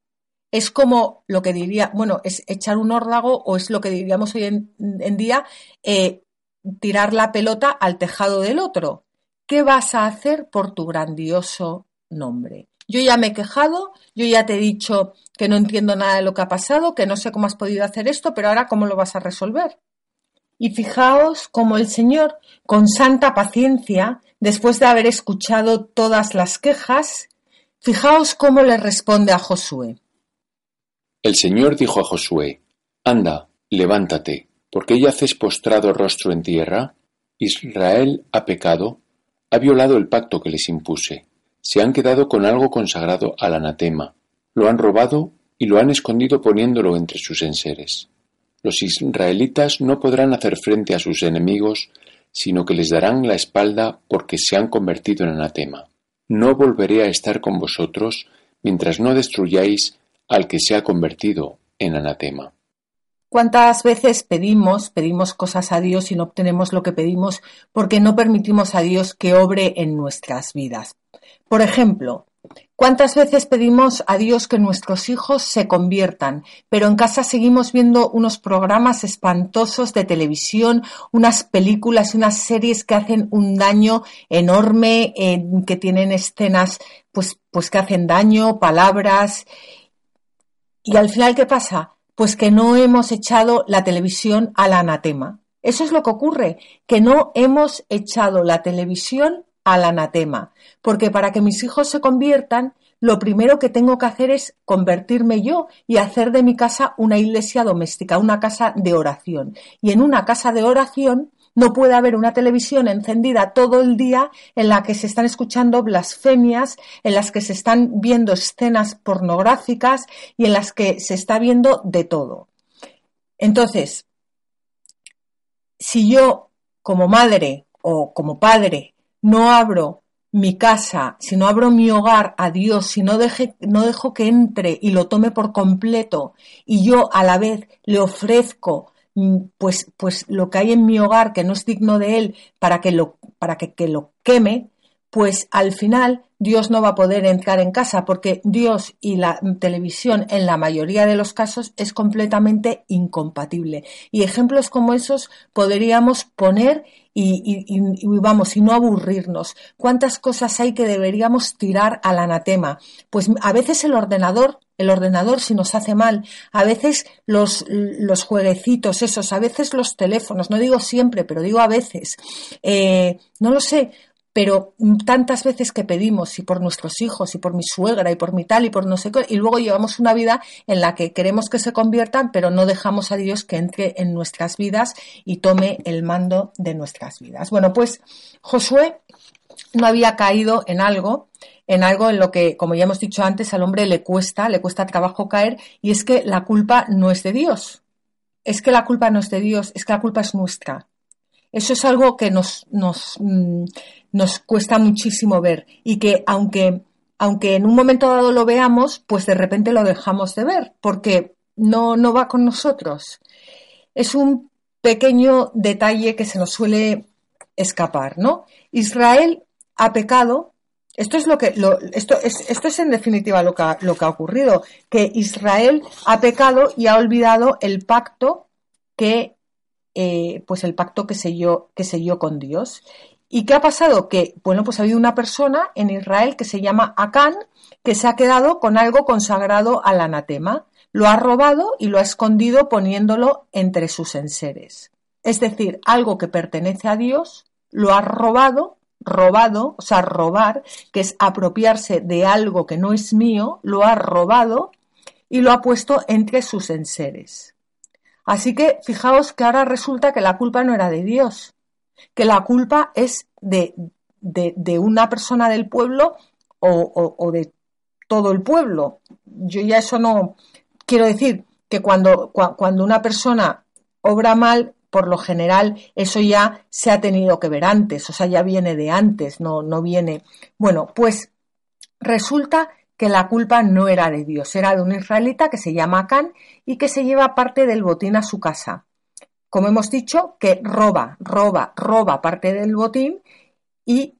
es como lo que diría, bueno, es echar un órdago o es lo que diríamos hoy en, día, eh, tirar la pelota al tejado del otro. ¿Qué vas a hacer por tu grandioso nombre? Yo ya me he quejado, yo ya te he dicho que no entiendo nada de lo que ha pasado, que no sé cómo has podido hacer esto, pero ahora ¿cómo lo vas a resolver? Y fijaos cómo el Señor, con santa paciencia, después de haber escuchado todas las quejas, fijaos cómo le responde a Josué. El Señor dijo a Josué, Anda, levántate, porque ya haces postrado rostro en tierra? Israel ha pecado, ha violado el pacto que les impuse. Se han quedado con algo consagrado al anatema. Lo han robado y lo han escondido poniéndolo entre sus enseres. Los israelitas no podrán hacer frente a sus enemigos, sino que les darán la espalda porque se han convertido en anatema. No volveré a estar con vosotros mientras no destruyáis al que se ha convertido en anatema. ¿Cuántas veces pedimos, pedimos cosas a Dios y no obtenemos lo que pedimos porque no permitimos a Dios que obre en nuestras vidas? Por ejemplo, ¿cuántas veces pedimos a Dios que nuestros hijos se conviertan, pero en casa seguimos viendo unos programas espantosos de televisión, unas películas y unas series que hacen un daño enorme, que tienen escenas pues, pues que hacen daño, palabras. Y al final, ¿qué pasa? Pues que no hemos echado la televisión al anatema. Eso es lo que ocurre, que no hemos echado la televisión al anatema. Porque para que mis hijos se conviertan, lo primero que tengo que hacer es convertirme yo y hacer de mi casa una iglesia doméstica, una casa de oración. Y en una casa de oración no puede haber una televisión encendida todo el día en la que se están escuchando blasfemias, en las que se están viendo escenas pornográficas y en las que se está viendo de todo. Entonces, si yo como madre o como padre no abro mi casa, si no abro mi hogar a Dios, si no, no dejo que entre y lo tome por completo y yo a la vez le ofrezco pues, pues lo que hay en mi hogar que no es digno de él para que lo, para que, que lo queme, pues al final Dios no va a poder entrar en casa porque Dios y la televisión en la mayoría de los casos es completamente incompatible. Y ejemplos como esos podríamos poner y, vamos, y no aburrirnos. ¿Cuántas cosas hay que deberíamos tirar al anatema? Pues a veces el ordenador el ordenador si nos hace mal, a veces los, los jueguecitos esos, a veces los teléfonos, no digo siempre, pero digo a veces. Eh, no lo sé, pero tantas veces que pedimos, y por nuestros hijos, y por mi suegra, y por mi tal, y por no sé qué, y luego llevamos una vida en la que queremos que se conviertan, pero no dejamos a Dios que entre en nuestras vidas y tome el mando de nuestras vidas. Bueno, pues Josué no había caído en algo en algo en lo que, como ya hemos dicho antes, al hombre le cuesta, le cuesta trabajo caer, y es que la culpa no es de Dios. Es que la culpa no es de Dios, es que la culpa es nuestra. Eso es algo que nos, nos, mm, nos cuesta muchísimo ver y que aunque, aunque en un momento dado lo veamos, pues de repente lo dejamos de ver porque no, no va con nosotros. Es un pequeño detalle que se nos suele escapar, ¿no? Israel ha pecado esto es lo que esto es esto es en definitiva lo que ha, lo que ha ocurrido que Israel ha pecado y ha olvidado el pacto que eh, pues el pacto que selló que selló con Dios ¿Y qué ha pasado? Que, bueno, pues ha habido una persona en Israel que se llama Acán, que se ha quedado con algo consagrado al anatema. Lo ha robado y lo ha escondido poniéndolo entre sus enseres. Es decir, algo que pertenece a Dios, lo ha robado, robado, o sea, robar, que es apropiarse de algo que no es mío, lo ha robado y lo ha puesto entre sus enseres. Así que fijaos que ahora resulta que la culpa no era de Dios, que la culpa es de, de, una persona del pueblo o, de todo el pueblo. Yo ya eso no quiero decir que cuando, cuando una persona obra mal, por lo general eso ya se ha tenido que ver antes, o sea, ya viene de antes, no, no viene. Bueno, pues resulta que la culpa no era de Dios, era de un israelita que se llama Can y que se lleva parte del botín a su casa. Como hemos dicho, que roba, roba, roba parte del botín y,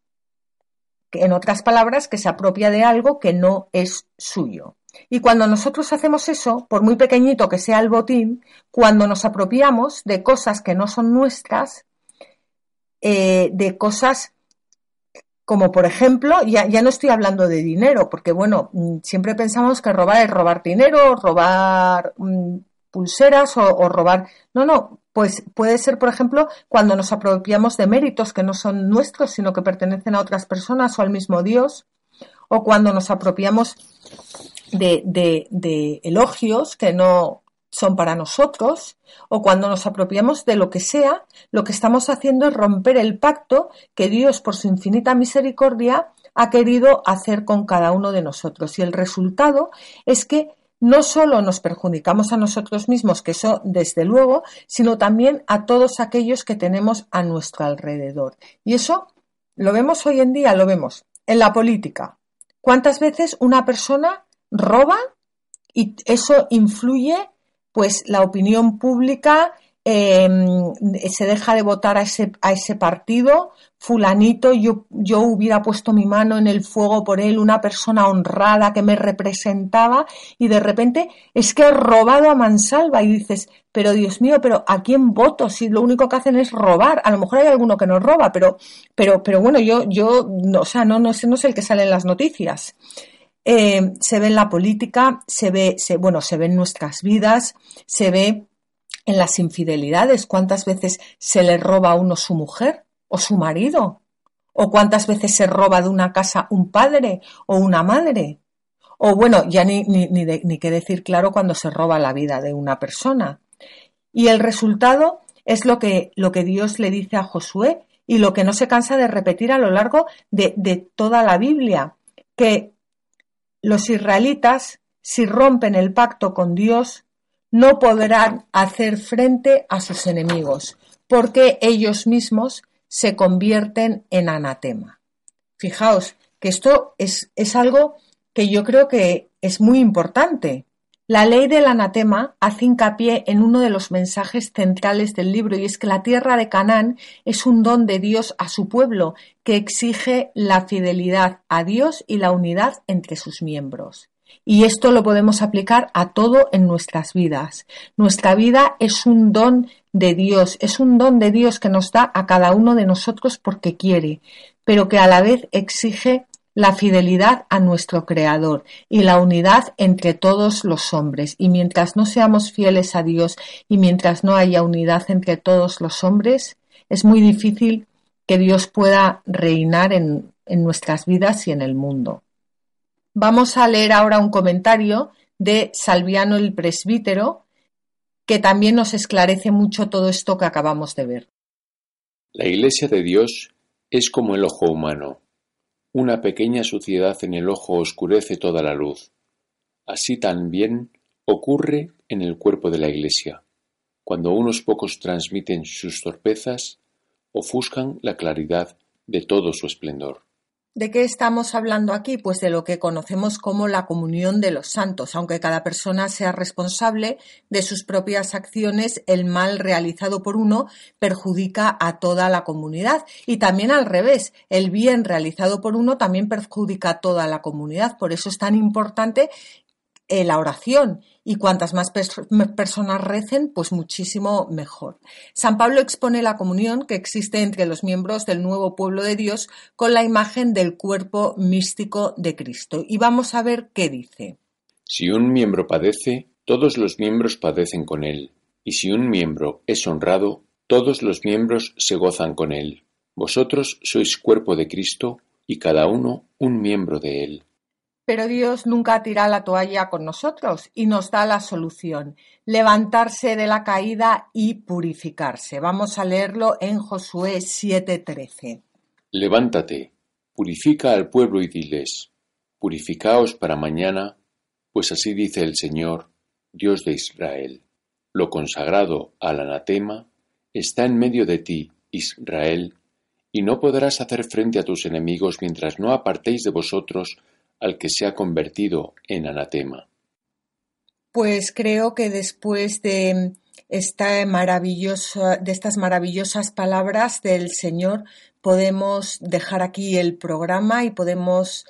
en otras palabras, que se apropia de algo que no es suyo. Y cuando nosotros hacemos eso, por muy pequeñito que sea el botín, cuando nos apropiamos de cosas que no son nuestras, eh, de cosas como por ejemplo, ya, ya, no estoy hablando de dinero, porque bueno, mm, siempre pensamos que robar es robar dinero, robar mm, pulseras o, o, robar. No, no, pues puede ser, por ejemplo, cuando nos apropiamos de méritos que no son nuestros, sino que pertenecen a otras personas o al mismo Dios, o cuando nos apropiamos de, elogios que no son para nosotros, o cuando nos apropiamos de lo que sea, lo que estamos haciendo es romper el pacto que Dios, por su infinita misericordia, ha querido hacer con cada uno de nosotros. Y el resultado es que no solo nos perjudicamos a nosotros mismos, que eso desde luego, sino también a todos aquellos que tenemos a nuestro alrededor. Y eso lo vemos hoy en día, lo vemos en la política. ¿Cuántas veces una persona roba y eso influye pues la opinión pública em, se deja de votar a ese, a ese partido, fulanito, yo, yo hubiera puesto mi mano en el fuego por él, una persona honrada que me representaba, y de repente es que he robado a mansalva y dices, pero Dios mío, pero ¿a quién voto? Si lo único que hacen es robar, a lo mejor hay alguno que no roba, pero, pero, pero bueno, yo, yo, no, o sea, no, no, no es el que sale en las noticias. Eh, se ve en la política, se ve, se, bueno, se ve en nuestras vidas, se ve en las infidelidades, cuántas veces se le roba a uno su mujer o su marido, o cuántas veces se roba de una casa un padre o una madre, o bueno, ya ni, ni, ni, ni qué decir claro cuando se roba la vida de una persona. Y el resultado es lo que, lo que Dios le dice a Josué y lo que no se cansa de repetir a lo largo de, de toda la Biblia, que los israelitas, si rompen el pacto con Dios, no podrán hacer frente a sus enemigos, porque ellos mismos se convierten en anatema. Fijaos que esto es, es algo que yo creo que es muy importante, la ley del anatema hace hincapié en uno de los mensajes centrales del libro y es que la tierra de Canaán es un don de Dios a su pueblo que exige la fidelidad a Dios y la unidad entre sus miembros. Y esto lo podemos aplicar a todo en nuestras vidas. Nuestra vida es un don de Dios, es un don de Dios que nos da a cada uno de nosotros porque quiere, pero que a la vez exige la fidelidad a nuestro Creador y la unidad entre todos los hombres. Y mientras no seamos fieles a Dios y mientras no haya unidad entre todos los hombres, es muy difícil que Dios pueda reinar en, nuestras vidas y en el mundo. Vamos a leer ahora un comentario de Salviano el presbítero, que también nos esclarece mucho todo esto que acabamos de ver. La Iglesia de Dios es como el ojo humano. Una pequeña suciedad en el ojo oscurece toda la luz. Así también ocurre en el cuerpo de la Iglesia. Cuando unos pocos transmiten sus torpezas, ofuscan la claridad de todo su esplendor. ¿De qué estamos hablando aquí? Pues de lo que conocemos como la comunión de los santos. Aunque cada persona sea responsable de sus propias acciones, el mal realizado por uno perjudica a toda la comunidad. Y también al revés, el bien realizado por uno también perjudica a toda la comunidad. Por eso es tan importante eh, la oración y cuantas más personas recen, pues muchísimo mejor. San Pablo expone la comunión que existe entre los miembros del nuevo pueblo de Dios con la imagen del cuerpo místico de Cristo. Y vamos a ver qué dice. Si un miembro padece, todos los miembros padecen con él, y si un miembro es honrado, todos los miembros se gozan con él. Vosotros sois cuerpo de Cristo y cada uno un miembro de él. Pero Dios nunca tira la toalla con nosotros y nos da la solución, levantarse de la caída y purificarse. Vamos a leerlo en Josué 7:13. Levántate, purifica al pueblo y diles, purificaos para mañana, pues así dice el Señor, Dios de Israel. Lo consagrado al anatema está en medio de ti, Israel, y no podrás hacer frente a tus enemigos mientras no apartéis de vosotros al que se ha convertido en anatema. Pues creo que después de esta maravillosa, de estas maravillosas palabras del Señor podemos dejar aquí el programa y podemos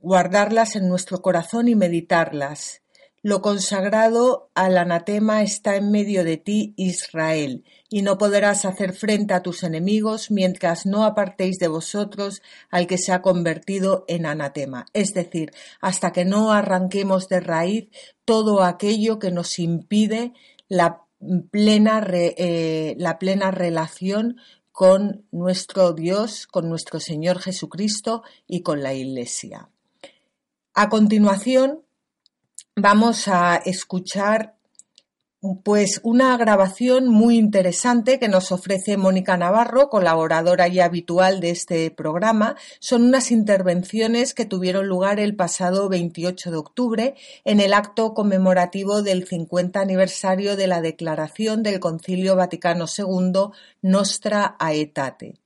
guardarlas en nuestro corazón y meditarlas. Lo consagrado al anatema está en medio de ti, Israel, y no podrás hacer frente a tus enemigos mientras no apartéis de vosotros al que se ha convertido en anatema, es decir, hasta que no arranquemos de raíz todo aquello que nos impide la plena, eh, la plena relación con nuestro Dios, con nuestro Señor Jesucristo y con la Iglesia. A continuación, vamos a escuchar pues una grabación muy interesante que nos ofrece Mónica Navarro, colaboradora y habitual de este programa. Son unas intervenciones que tuvieron lugar el pasado 28 de octubre en el acto conmemorativo del 50 aniversario de la declaración del Concilio Vaticano II Nostra Aetate.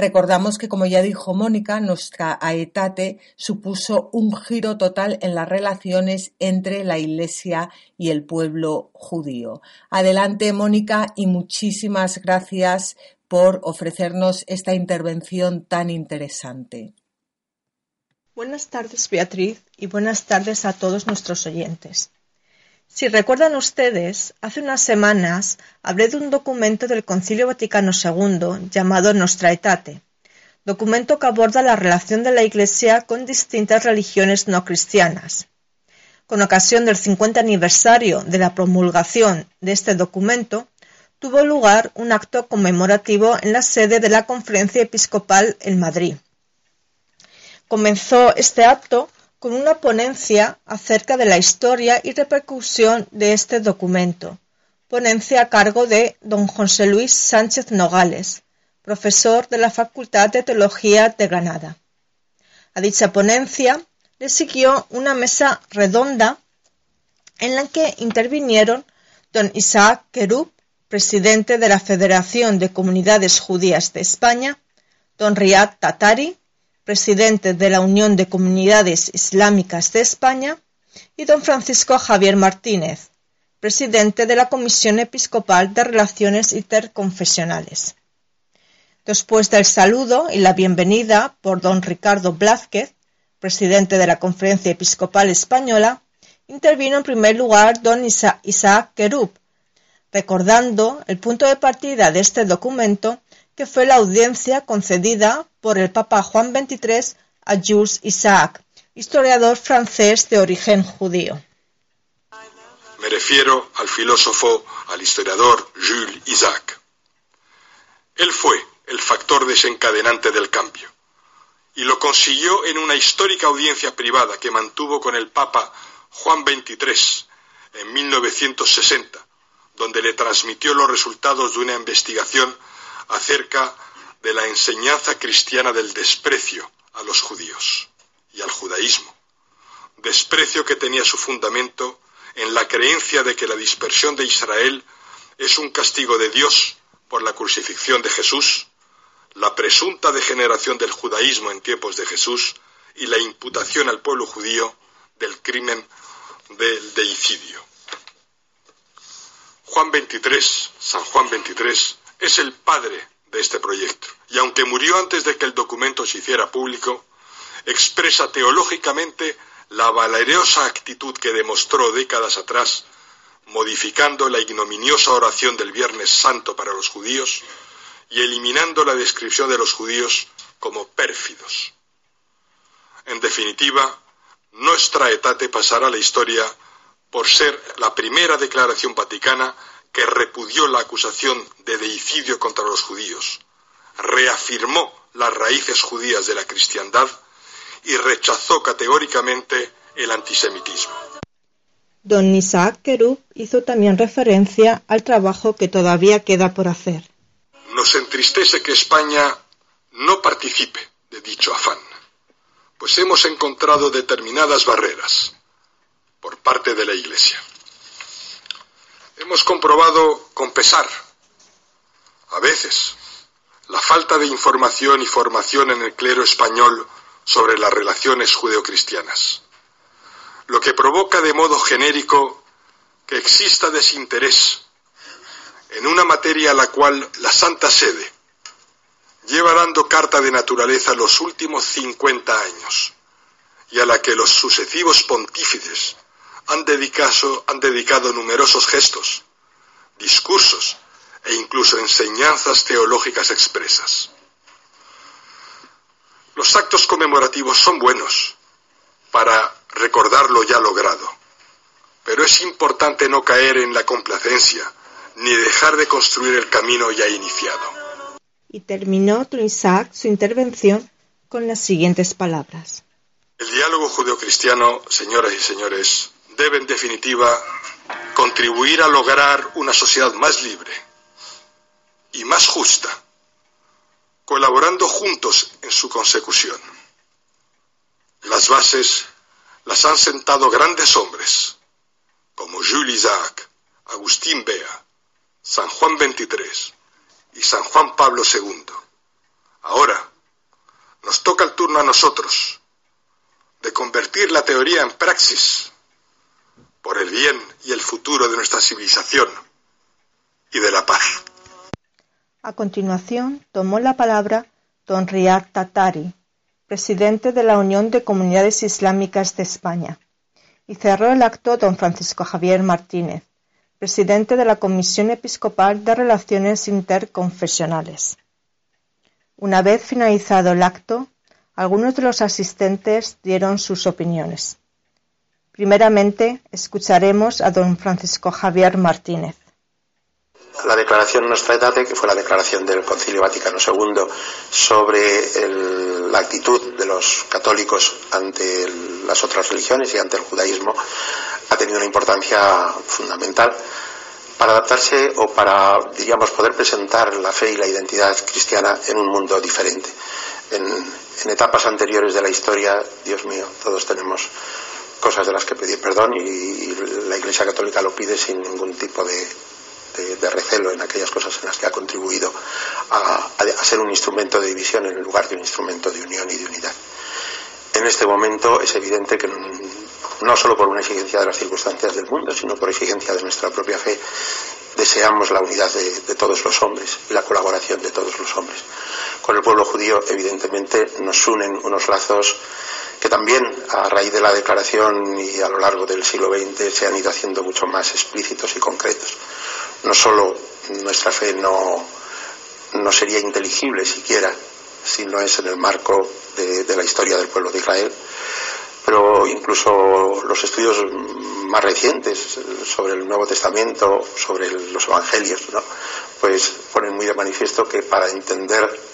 Recordamos que, como ya dijo Mónica, nuestra aetate supuso un giro total en las relaciones entre la Iglesia y el pueblo judío. Adelante, Mónica, y muchísimas gracias por ofrecernos esta intervención tan interesante. Buenas tardes, Beatriz, y buenas tardes a todos nuestros oyentes. Si recuerdan ustedes, hace unas semanas hablé de un documento del Concilio Vaticano II llamado Nostra Aetate, documento que aborda la relación de la Iglesia con distintas religiones no cristianas. Con ocasión del 50 aniversario de la promulgación de este documento, tuvo lugar un acto conmemorativo en la sede de la Conferencia Episcopal en Madrid. Comenzó este acto con una ponencia acerca de la historia y repercusión de este documento, ponencia a cargo de don José Luis Sánchez Nogales, profesor de la Facultad de Teología de Granada. A dicha ponencia le siguió una mesa redonda en la que intervinieron don Isaac Kerub, presidente de la Federación de Comunidades Judías de España, don Riad Tatari, presidente de la Unión de Comunidades Islámicas de España, y don Francisco Javier Martínez, presidente de la Comisión Episcopal de Relaciones Interconfesionales. Después del saludo y la bienvenida por don Ricardo Blázquez, presidente de la Conferencia Episcopal Española, intervino en primer lugar don Isaac Kerub, recordando el punto de partida de este documento que fue la audiencia concedida por el Papa Juan XXIII a Jules Isaac, historiador francés de origen judío. Me refiero al filósofo, al historiador Jules Isaac. Él fue el factor desencadenante del cambio y lo consiguió en una histórica audiencia privada que mantuvo con el Papa Juan XXIII en 1960, donde le transmitió los resultados de una investigación acerca de la enseñanza cristiana del desprecio a los judíos y al judaísmo, desprecio que tenía su fundamento en la creencia de que la dispersión de Israel es un castigo de Dios por la crucifixión de Jesús, la presunta degeneración del judaísmo en tiempos de Jesús y la imputación al pueblo judío del crimen del deicidio. Juan 23, San Juan 23, es el padre de este proyecto. Y aunque murió antes de que el documento se hiciera público, expresa teológicamente la valerosa actitud que demostró décadas atrás, modificando la ignominiosa oración del Viernes Santo para los judíos y eliminando la descripción de los judíos como pérfidos. En definitiva, nuestra etate pasará a la historia por ser la primera declaración vaticana que repudió la acusación de deicidio contra los judíos, reafirmó las raíces judías de la cristiandad y rechazó categóricamente el antisemitismo. Don Isaac Kerub hizo también referencia al trabajo que todavía queda por hacer. Nos entristece que España no participe de dicho afán, pues hemos encontrado determinadas barreras por parte de la Iglesia. Hemos comprobado con pesar, a veces, la falta de información y formación en el clero español sobre las relaciones judeocristianas, lo que provoca de modo genérico que exista desinterés en una materia a la cual la Santa Sede lleva dando carta de naturaleza los últimos 50 años y a la que los sucesivos pontífices han dedicado, han dedicado numerosos gestos, discursos e incluso enseñanzas teológicas expresas. Los actos conmemorativos son buenos para recordar lo ya logrado, pero es importante no caer en la complacencia ni dejar de construir el camino ya iniciado. Y terminó Isaac su intervención con las siguientes palabras. El diálogo judeocristiano, señoras y señores, debe en definitiva contribuir a lograr una sociedad más libre y más justa, colaborando juntos en su consecución. Las bases las han sentado grandes hombres como Jules Isaac, Agustín Bea, San Juan XXIII y San Juan Pablo II. Ahora nos toca el turno a nosotros de convertir la teoría en praxis por el bien y el futuro de nuestra civilización y de la paz. A continuación tomó la palabra don Riad Tatari, presidente de la Unión de Comunidades Islámicas de España, y cerró el acto don Francisco Javier Martínez, presidente de la Comisión Episcopal de Relaciones Interconfesionales. Una vez finalizado el acto, algunos de los asistentes dieron sus opiniones. Primeramente, escucharemos a don Francisco Javier Martínez. La declaración Nostra Aetate, que fue la declaración del Concilio Vaticano II sobre la actitud de los católicos ante las otras religiones y ante el judaísmo, ha tenido una importancia fundamental para adaptarse o para, diríamos, poder presentar la fe y la identidad cristiana en un mundo diferente. en etapas anteriores de la historia, Dios mío, todos tenemos cosas de las que pedir perdón y, la Iglesia Católica lo pide sin ningún tipo de, recelo en aquellas cosas en las que ha contribuido a, ser un instrumento de división en lugar de un instrumento de unión y de unidad. En este momento es evidente que no solo por una exigencia de las circunstancias del mundo, sino por exigencia de nuestra propia fe, deseamos la unidad de, todos los hombres y la colaboración de todos los hombres. Con el pueblo judío, evidentemente, nos unen unos lazos que también a raíz de la declaración y a lo largo del siglo XX se han ido haciendo mucho más explícitos y concretos. No solo nuestra fe no, no sería inteligible siquiera si no es en el marco de, la historia del pueblo de Israel, pero incluso los estudios más recientes sobre el Nuevo Testamento, sobre los Evangelios, pues ponen muy de manifiesto que para entender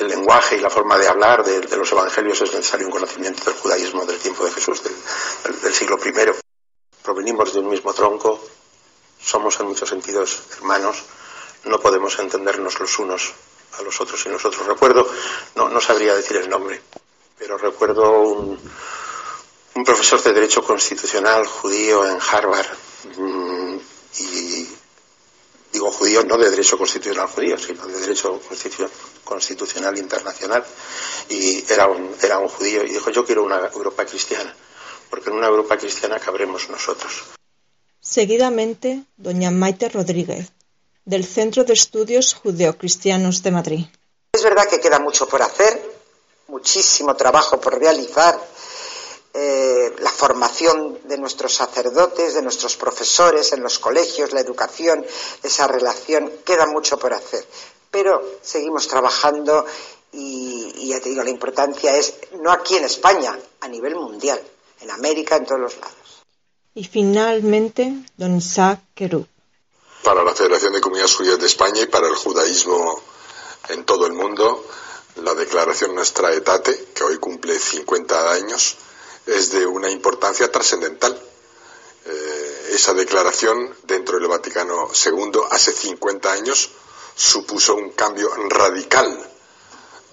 el lenguaje y la forma de hablar de, los evangelios es necesario un conocimiento del judaísmo del tiempo de Jesús, del, siglo I. Provenimos de un mismo tronco, somos en muchos sentidos hermanos, no podemos entendernos los unos a los otros y nosotros. Recuerdo, no, no sabría decir el nombre, pero recuerdo un, profesor de Derecho Constitucional judío en Harvard mm, y digo judío no de derecho constitucional judío, sino de derecho constitucional internacional, y era un, era un judío, y dijo, yo quiero una Europa cristiana, porque en una Europa cristiana cabremos nosotros. Seguidamente, doña Maite Rodríguez, del Centro de Estudios Judeocristianos de Madrid. Es verdad que queda mucho por hacer, muchísimo trabajo por realizar, eh, la formación de nuestros sacerdotes, de nuestros profesores en los colegios, la educación, esa relación, queda mucho por hacer. Pero seguimos trabajando y, y ya te digo, la importancia es no aquí en España, a nivel mundial, en América, en todos los lados. Y finalmente, don Isaac Kerub. Para la Federación de Comunidades Judías de España y para el judaísmo en todo el mundo, la declaración Nuestra Etate, que hoy cumple 50 años, es de una importancia trascendental. Eh, esa declaración dentro del Vaticano II hace 50 años supuso un cambio radical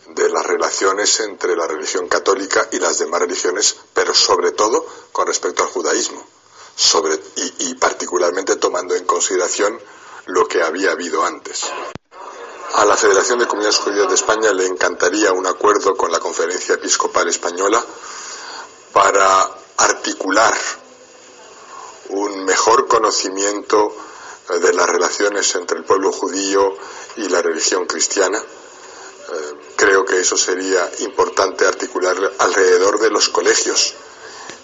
de las relaciones entre la religión católica y las demás religiones, pero sobre todo con respecto al judaísmo, y particularmente tomando en consideración lo que había habido antes. A la Federación de Comunidades Judías de España le encantaría un acuerdo con la Conferencia Episcopal Española para articular un mejor conocimiento de las relaciones entre el pueblo judío y la religión cristiana. Eh, creo que eso sería importante articular alrededor de los colegios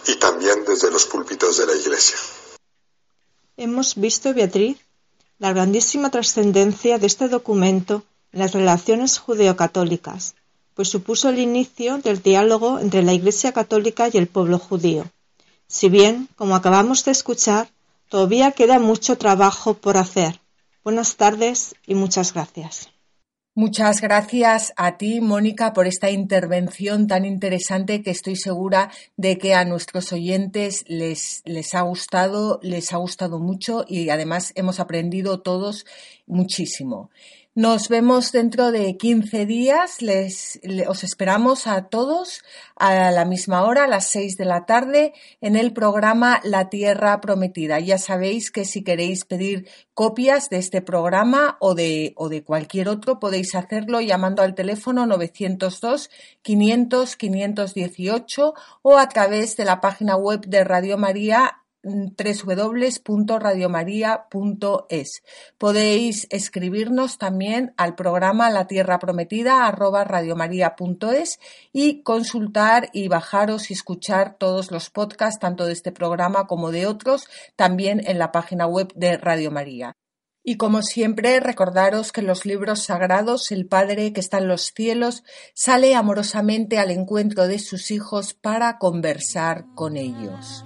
y también desde los púlpitos de la Iglesia. Hemos visto, Beatriz, la grandísima trascendencia de este documento en las relaciones judeocatólicas, pues supuso el inicio del diálogo entre la Iglesia católica y el pueblo judío. Si bien, como acabamos de escuchar, todavía queda mucho trabajo por hacer. Buenas tardes y muchas gracias. Muchas gracias a ti, Mónica, por esta intervención tan interesante que estoy segura de que a nuestros oyentes les, les ha gustado, les ha gustado mucho y además hemos aprendido todos muchísimo. Nos vemos dentro de 15 días. Les, os esperamos a todos a la misma hora, a las 6 de la tarde, en el programa La Tierra Prometida. Ya sabéis que si queréis pedir copias de este programa o de, o de cualquier otro, podéis hacerlo llamando al teléfono 902 500 518 o a través de la página web de Radio María www.radiomaria.es. Podéis escribirnos también al programa La Tierra Prometida radiomaria.es y consultar y bajaros y escuchar todos los podcasts, tanto de este programa como de otros, también en la página web de Radio María. Y como siempre, recordaros que en los libros sagrados el Padre que está en los cielos sale amorosamente al encuentro de sus hijos para conversar con ellos.